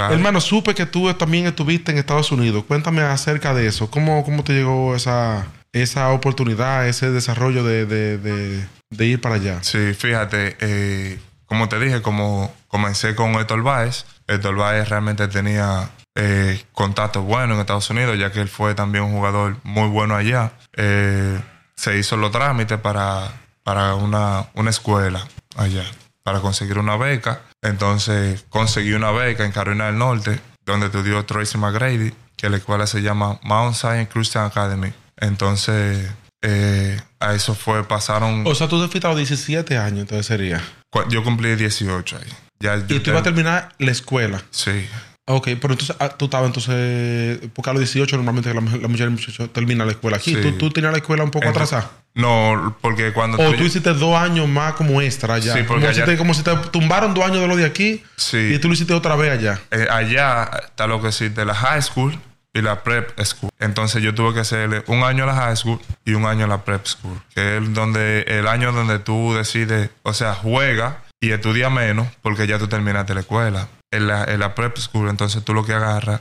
Claro. Hermano, supe que tú también estuviste en Estados Unidos. Cuéntame acerca de eso. ¿Cómo, cómo te llegó esa, esa oportunidad, ese desarrollo de, de, de- de ir para allá? Sí, fíjate, eh, como te dije, como comencé con Héctor Báez, Héctor Báez realmente tenía eh, contactos buenos en Estados Unidos, ya que él fue también un jugador muy bueno allá. Eh, se hizo los trámites para, para una, una escuela allá, para conseguir una beca. Entonces conseguí una beca en Carolina del Norte, donde estudió Tracy McGrady, que la escuela se llama Mount Zion Christian Academy. Entonces, eh, a eso fue, pasaron... O sea, tú te fuiste a los 17 años, entonces sería. Yo cumplí 18 ahí. Ya, yo Y tú ibas a terminar la escuela. Sí. Ok, pero entonces ah, tú estabas entonces. Porque a los 18 normalmente la, mujer- la mujer y el muchacho termina la escuela aquí. Sí. ¿Tú, tú tenías la escuela un poco Entonces- atrasada. No, porque cuando O tú- tú hiciste dos años más como extra allá. Sí, porque como, si allá- te, como si te tumbaron dos años de lo de aquí Sí. y tú lo hiciste otra vez allá. eh, allá está lo que existe la high school y la prep school. Entonces yo tuve que hacerle un año a la high school y un año a la prep school, que es donde el año donde tú decides, o sea, juega y estudia menos porque ya tú terminaste la escuela. En la, en la prep school, entonces tú lo que agarras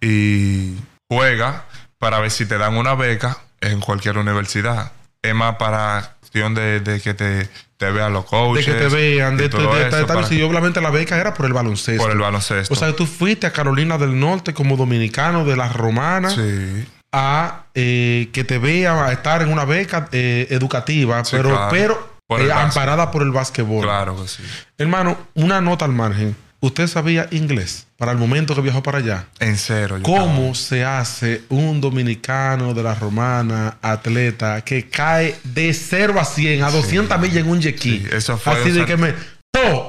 y juega para ver si te dan una beca en cualquier universidad. Es más para cuestión de, de que te, te vean los De coaches. que te vean, de, y de, todo de- eso, de- para- y obviamente la beca era por el baloncesto. por el baloncesto. O sea, tú fuiste a Carolina del Norte como dominicano de las romanas sí. a eh, que te vean a estar en una beca eh, educativa, Sí, pero, claro. pero Por eh, amparada por el básquetbol. Claro que sí. Hermano, una nota al margen. ¿Usted sabía inglés para el momento que viajó para allá? En cero. yo ¿Cómo se hace un dominicano de la romana, atleta, que cae de 0 a 100, a 200 millas en un ski? Sí, eso fue, Así de que me...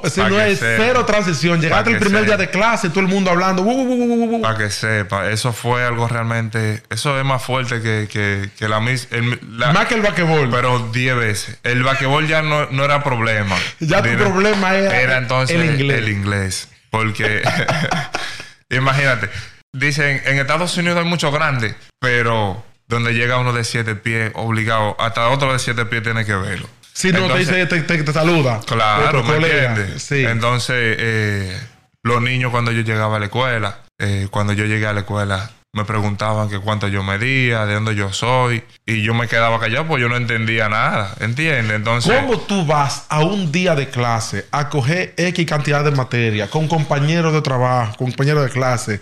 Ese pa' no es sepa. cero transición. Llegaste el primer día de clase, todo el mundo hablando. "Uh, uh, uh, uh, uh". Para que sepa, eso fue algo realmente. Eso es más fuerte que, que, que la misma. Más que el basquetbol. Pero 10 veces. El basquetbol ya no, no era problema. Ya tu Era- problema era Era entonces el inglés. el inglés. Porque. imagínate. Dicen, en Estados Unidos hay muchos grandes, pero donde llega uno de siete pies, obligado, hasta otro de siete pies tiene que verlo. Si no Entonces- te dice, te, te- te saluda. Claro, Otro ¿me entiendes? Sí. Entonces, eh, los niños cuando yo llegaba a la escuela, eh, cuando yo llegué a la escuela, me preguntaban que cuánto yo medía, de dónde yo soy, y yo me quedaba callado porque yo no entendía nada, ¿entiendes? Entonces, ¿Cómo tú vas a un día de clase a coger X cantidad de materia con compañeros de trabajo, compañeros de clase,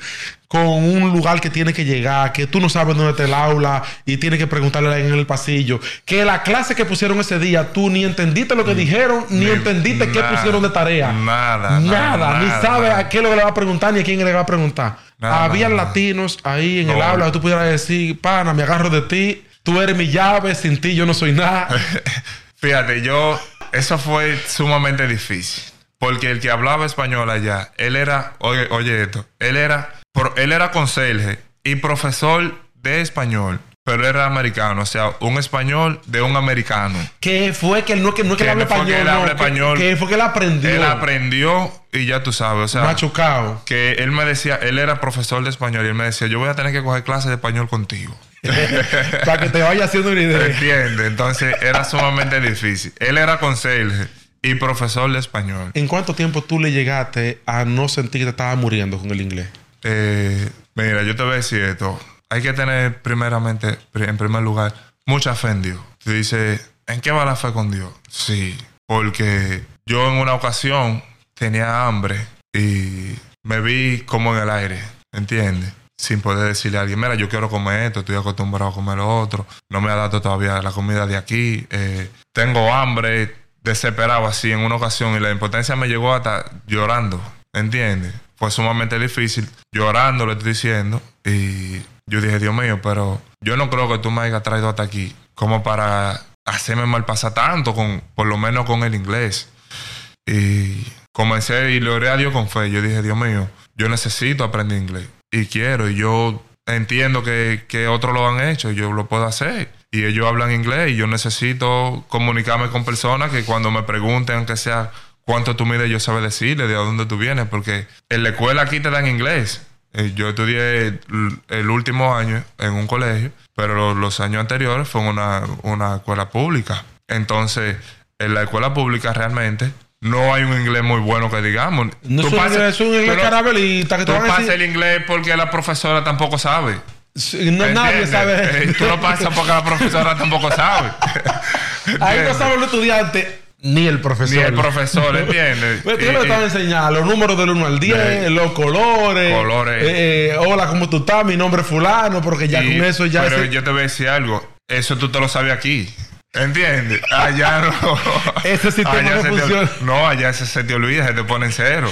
con un lugar que tiene que llegar, que tú no sabes dónde está el aula y tienes que preguntarle en el pasillo? Que la clase que pusieron ese día tú ni entendiste lo que dijeron, ni, Ni- entendiste qué pusieron de tarea. nada, Nada, nada, ni nada, sabes a qué le va a preguntar ni a quién le va a preguntar. Nada, Había nada, latinos ahí en el No. aula que tú pudieras decir, pana, me agarro de ti, tú eres mi llave, sin ti yo no soy nada. fíjate, yo, eso fue sumamente difícil. Porque el que hablaba español allá, él era, oye, oye esto, él era, él era conserje y profesor de español pero era americano, o sea, un español de un americano. Que fue que él no, que no es que él habla que español. él no, habla que- español. Que, fue que él aprendió. Él aprendió y ya tú sabes, o sea, Machucado. que él me decía, él era profesor de español y él me decía, yo voy a tener que coger clases de español contigo. Para que te vaya haciendo una idea. ¿Entiendes? Entonces era sumamente difícil. Él era conserje y profesor de español. ¿En cuánto tiempo tú le llegaste a no sentir que te estaba muriendo con el inglés? Eh, mira, yo te voy a decir esto. Hay que tener primeramente, pri- en primer lugar, mucha fe en Dios. Tú dices, ¿en qué va la fe con Dios? Sí, porque yo en una ocasión tenía hambre y me vi como en el aire, ¿entiendes? Sin poder decirle a alguien, mira, yo quiero comer esto, estoy acostumbrado a comer lo otro, no me ha dado todavía la comida de aquí, eh, tengo hambre, desesperado así en una ocasión y la impotencia me llegó hasta llorando, ¿entiendes? Fue sumamente difícil, llorando le estoy diciendo y yo dije, Dios mío, pero yo no creo que tú me hayas traído hasta aquí como para hacerme mal pasar tanto, con, por lo menos con el inglés. Y comencé y le oré a Dios con fe. Yo dije, Dios mío, yo necesito aprender inglés. Y quiero, y yo entiendo que, que otros lo han hecho, y yo lo puedo hacer. Y ellos hablan inglés y yo necesito comunicarme con personas que cuando me pregunten, aunque sea cuánto tú mides, yo sabe decirle de dónde tú vienes, porque en la escuela aquí te dan inglés. Eh, Yo estudié el, el último año en un colegio, pero lo- los años anteriores fue en una, una escuela pública. Entonces, en la escuela pública realmente no hay un inglés muy bueno que digamos. No Tú pasas- es un tú inglés carabelita que Tú a pasas decir. el inglés porque la profesora tampoco sabe. Sí, No, nadie sabe. Eh, Tú lo pasas porque la profesora tampoco sabe. Ahí no ¿Entiendes? sabe el estudiante ni el profesor. Ni el profesor, ¿entiendes? Pero tú y- estás enseñando los números del 1 al 10, De- los colores. Colores. eh, hola, ¿cómo tú estás? Mi nombre es Fulano, porque ya Y- con eso ya Pero ese- yo te voy a decir algo. Eso tú te lo sabes aquí. ¿Entiendes? Allá no. Ese sistema Allá no se te- funciona. no, allá se te olvida, se te pone en cero.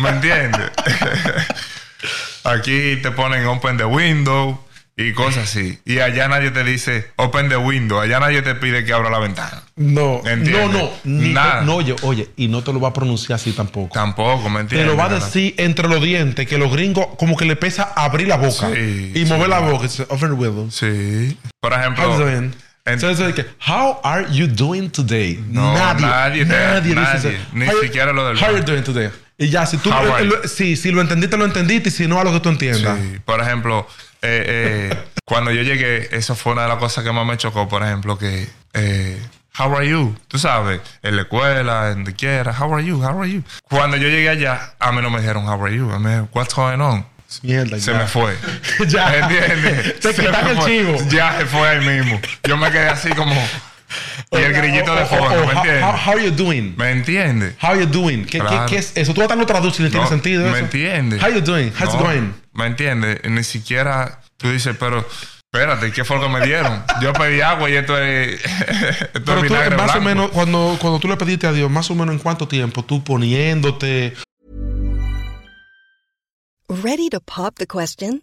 ¿Me entiendes? aquí te ponen open the window y cosas así. Y allá nadie te dice open the window. Allá nadie te pide que abra la ventana. No, ¿Entiendes? no, no. Ni Nada. no, oye, oye, y no te lo va a pronunciar así tampoco. Tampoco, ¿me Te entiendes? lo va a decir entre los dientes, que los gringos como que le pesa abrir la boca Sí, y sí. mover la boca. Dice, Open the window. Sí. Por ejemplo. Entonces, How are you doing today? No, nadie te- dice nadie. eso. Ni How siquiera lo del How are you doing today? Y ya, si tú How lo, sí, si lo entendiste, lo entendiste, y si no, a lo que tú entiendas. Sí, por ejemplo, eh, eh, cuando yo llegué, eso fue una de las cosas que más me chocó, por ejemplo, que, eh, how are you? Tú sabes, en la escuela, en donde quiera, how are you? How are you? Cuando yo llegué allá, a mí no me dijeron, how are you? A mí, what's going on? Mierda, Se ya. me fue. Ya. ¿Entiendes? Te Se quitan el fue. chivo. Ya se fue ahí mismo. Yo me quedé así como... Y el grillito de O- o- fondo, o- ¿me how- entiendes? How, how you doing? ¿Me entiendes? How you doing? ¿Qué, Claro. qué, qué es eso? Tú hasta lo traduces y no tiene sentido ¿Me eso. entiendes? How you doing? How's it No, going? ¿Me entiendes? Ni siquiera tú dices, pero espérate, ¿qué fue lo que me dieron? Yo pedí agua y esto es, esto es Pero tú, vinagre más o blanco. menos, cuando, cuando tú le pediste a Dios, más o menos en cuánto tiempo tú poniéndote. Ready to pop the question?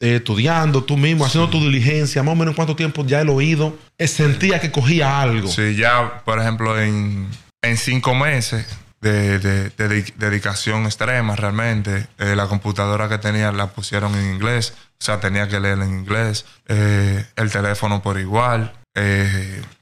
Eh, estudiando tú mismo, haciendo tu diligencia, más o menos en cuánto tiempo ya el oído eh, sentía que cogía algo. Sí, ya, por ejemplo, en, en cinco meses de, de- de dedi- dedicación extrema, realmente, eh, la computadora que tenía la pusieron en inglés, o sea, tenía que leer en inglés, el teléfono por igual,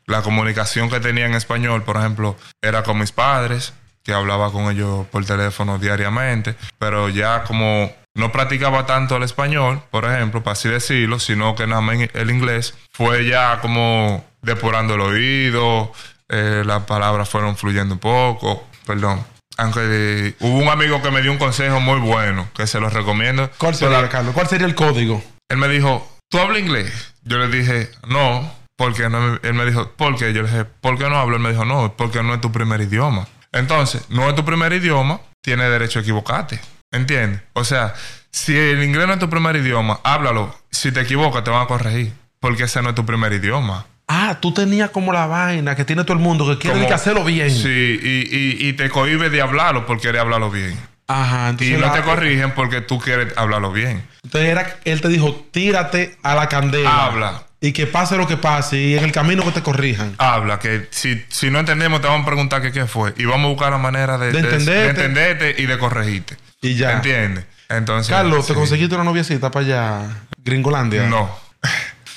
la comunicación que tenía en español, por ejemplo, era con mis padres, que hablaba con ellos por teléfono diariamente, pero ya como no practicaba tanto el español, por ejemplo, para así decirlo, sino que nada más el inglés fue ya como depurando el oído, eh, las palabras fueron fluyendo un poco, perdón. Aunque eh, hubo un amigo que me dio un consejo muy bueno, que se lo recomiendo. ¿Cuál sería, Carlos? ¿Cuál sería el código? Él me dijo, ¿tú hablas inglés? Yo le dije, no, porque no. Él me dijo, ¿por qué? Yo le dije, ¿por qué no hablo? Él me dijo, no, porque no es tu primer idioma. Entonces, no es tu primer idioma, tienes derecho a equivocarte. ¿Entiendes? O sea, si el inglés no es tu primer idioma, háblalo. Si te equivocas, te van a corregir. Porque ese no es tu primer idioma. Ah, tú tenías como la vaina que tiene todo el mundo, que quiere Como- que hacerlo bien. Sí, y, y- y te cohibes de hablarlo porque quieres hablarlo bien. Ajá, Y entonces no la- te corrigen porque tú quieres hablarlo bien. Entonces era, él te dijo, tírate a la candela. Habla. Y que pase lo que pase y en el camino que te corrijan. Habla, que si, si no entendemos te vamos a preguntar que qué fue. Y vamos a buscar la manera de, De entenderte. de entenderte y de corregirte. Y ya. ¿Entiendes? Entonces. Carlos, ¿te sí. conseguiste una noviecita para allá, Gringolandia? No.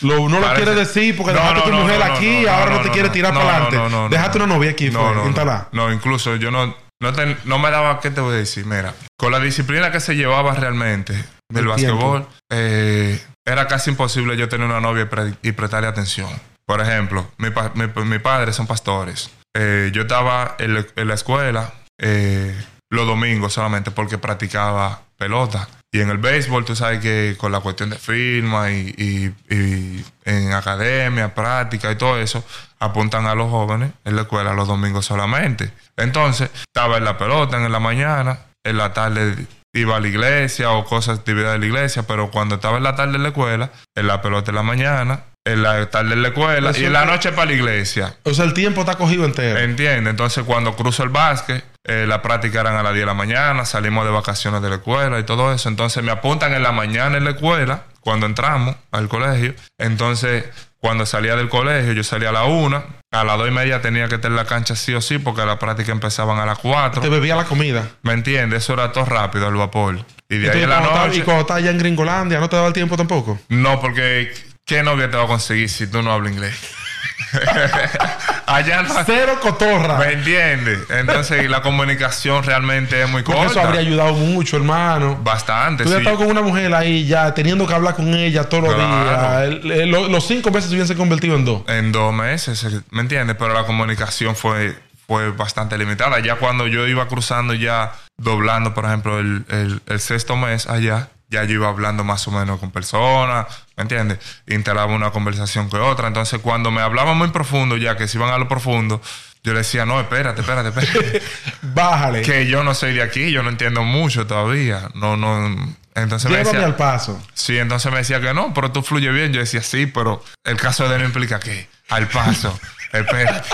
Lo, no lo quieres decir porque No, dejaste no, tu no, mujer aquí y ahora no, te quiere tirar para adelante. no, no, dejaste no. una novia aquí, No, fue, no, no. incluso yo no, no, te- no me daba, ¿qué te voy a decir? Mira, con la disciplina que se llevaba realmente del El básquetbol, eh, era casi imposible yo tener una novia y, pre- y prestarle atención. Por ejemplo, mi, pa- mi, mi padre son pastores. Eh, yo estaba en, la- en la escuela eh, los domingos solamente porque practicaba pelota. Y en el béisbol, tú sabes que con la cuestión de firma y, y- y en academia, práctica y todo eso, apuntan a los jóvenes en la escuela los domingos solamente. Entonces, estaba en la pelota en la mañana, en la tarde iba a la iglesia o cosas, actividades de la iglesia, pero cuando estaba en la tarde en la escuela, en la pelota en la mañana, en la tarde en la escuela Eso y en la noche para la iglesia. O sea, el tiempo está cogido entero. Entiende, entonces cuando cruzo el básquet, eh, la práctica eran a las 10 de la mañana, salimos de vacaciones de la escuela y todo eso. Entonces me apuntan en la mañana en la escuela, cuando entramos al colegio. Entonces, cuando salía del colegio, yo salía a la una, a las dos y media tenía que estar en la cancha sí o sí, porque las prácticas empezaban a las cuatro. Te bebía la comida. ¿Me entiendes? Eso era todo rápido, al vapor. Y de ahí en la noche. y cuando estás allá en Gringolandia, ¿no te daba el tiempo tampoco? No, porque ¿qué novia te va a conseguir si tú no hablas inglés? Allá no. Cero cotorra. ¿Me entiendes? Entonces la comunicación realmente es muy Porque corta. eso habría ayudado mucho, hermano. Bastante, Tú sí. estado con una mujer ahí ya, teniendo que hablar con ella todos los días. El- el- lo- los cinco meses se hubiesen convertido en dos. En dos meses, ¿me entiendes? Pero la comunicación fue, fue bastante limitada. Ya cuando yo iba cruzando, ya doblando, por ejemplo, el- el sexto mes allá, ya yo iba hablando más o menos con personas, ¿me entiendes? Instalaba una conversación que otra. Entonces, cuando me hablaban muy profundo, ya que se iban a lo profundo, yo le decía, no, espérate, espérate, espérate. Bájale. que yo no soy de aquí, yo no entiendo mucho todavía. No, no. Entonces me decía, al paso. Sí, entonces me decía que no, pero tú fluye bien. Yo decía, sí, pero el caso de él no implica que al paso. Espérate.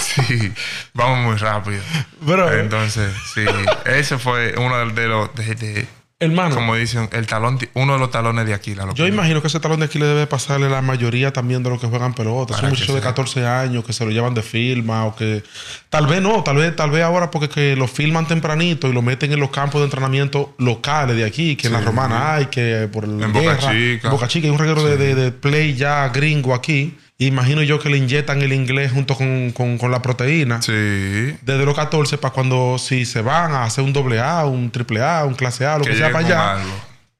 Sí, vamos muy rápido. Bro. Entonces, sí, ese fue uno de los, de- de- Hermano, como dicen, el talón, uno de los talones de Aquila. lo yo que- imagino que ese talón de aquí le debe pasarle a la mayoría también de los que juegan pelota. Son muchachos de sea. 14 años que se lo llevan de firma o que... Tal vez no, tal vez, tal vez ahora porque que lo filman tempranito y lo meten en los campos de entrenamiento locales de aquí, que en la Sí. Romana hay, que por la En Boca Chica. en Boca Chica hay un reguero de- de play ya gringo aquí. Imagino yo que le inyectan el inglés junto con, con- con la proteína. Sí. Desde los 14 para cuando si se van a hacer un doble A, un triple A, un clase A, lo que, Que sea para allá, algo.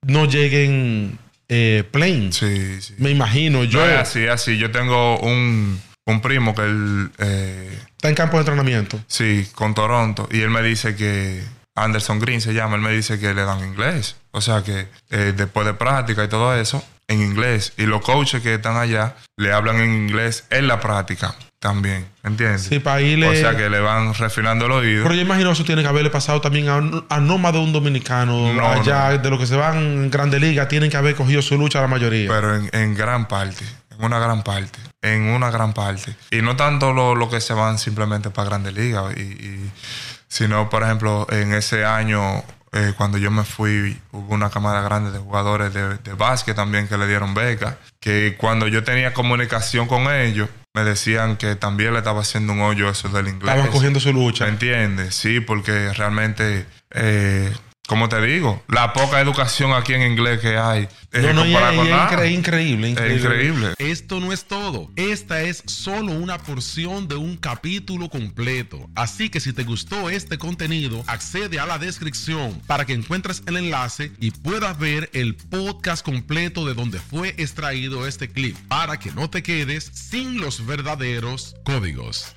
no lleguen eh, plain. Sí, sí. Me imagino yo. Yo es así, así. Yo tengo un, un primo que él, eh, Está en campo de entrenamiento. sí, con Toronto. Y él me dice que Anderson Green se llama. Él me dice que le dan inglés. O sea que eh, después de práctica y todo eso, en inglés. Y los coaches que están allá le hablan en inglés en la práctica también. ¿Entiendes? Sí, para irle. O sea que le van refinando el oído. Pero yo imagino eso tiene que haberle pasado también a, a no más de un dominicano. No, allá, no. de los que se van en Grande Liga, tienen que haber cogido su lucha la mayoría. Pero en, en gran parte, en una gran parte, en una gran parte. Y no tanto lo, lo que se van simplemente para Grande Liga, y, y- sino, por ejemplo, en ese año, eh, cuando yo me fui, hubo una cámara grande de jugadores de, de básquet también que le dieron becas, que cuando yo tenía comunicación con ellos, me decían que también le estaba haciendo un hoyo eso del inglés. Estaban cogiendo su lucha. ¿Me entiendes? Sí, porque realmente, eh, como te digo, la poca educación aquí en inglés que hay. eh, No, no, y comparada es- con y es nada. incre- increíble, Es increíble. increíble. Esto no es todo. Esta es solo una porción de un capítulo completo. Así que si te gustó este contenido, accede a la descripción para que encuentres el enlace y puedas ver el podcast completo de donde fue extraído este clip para que no te quedes sin los verdaderos códigos.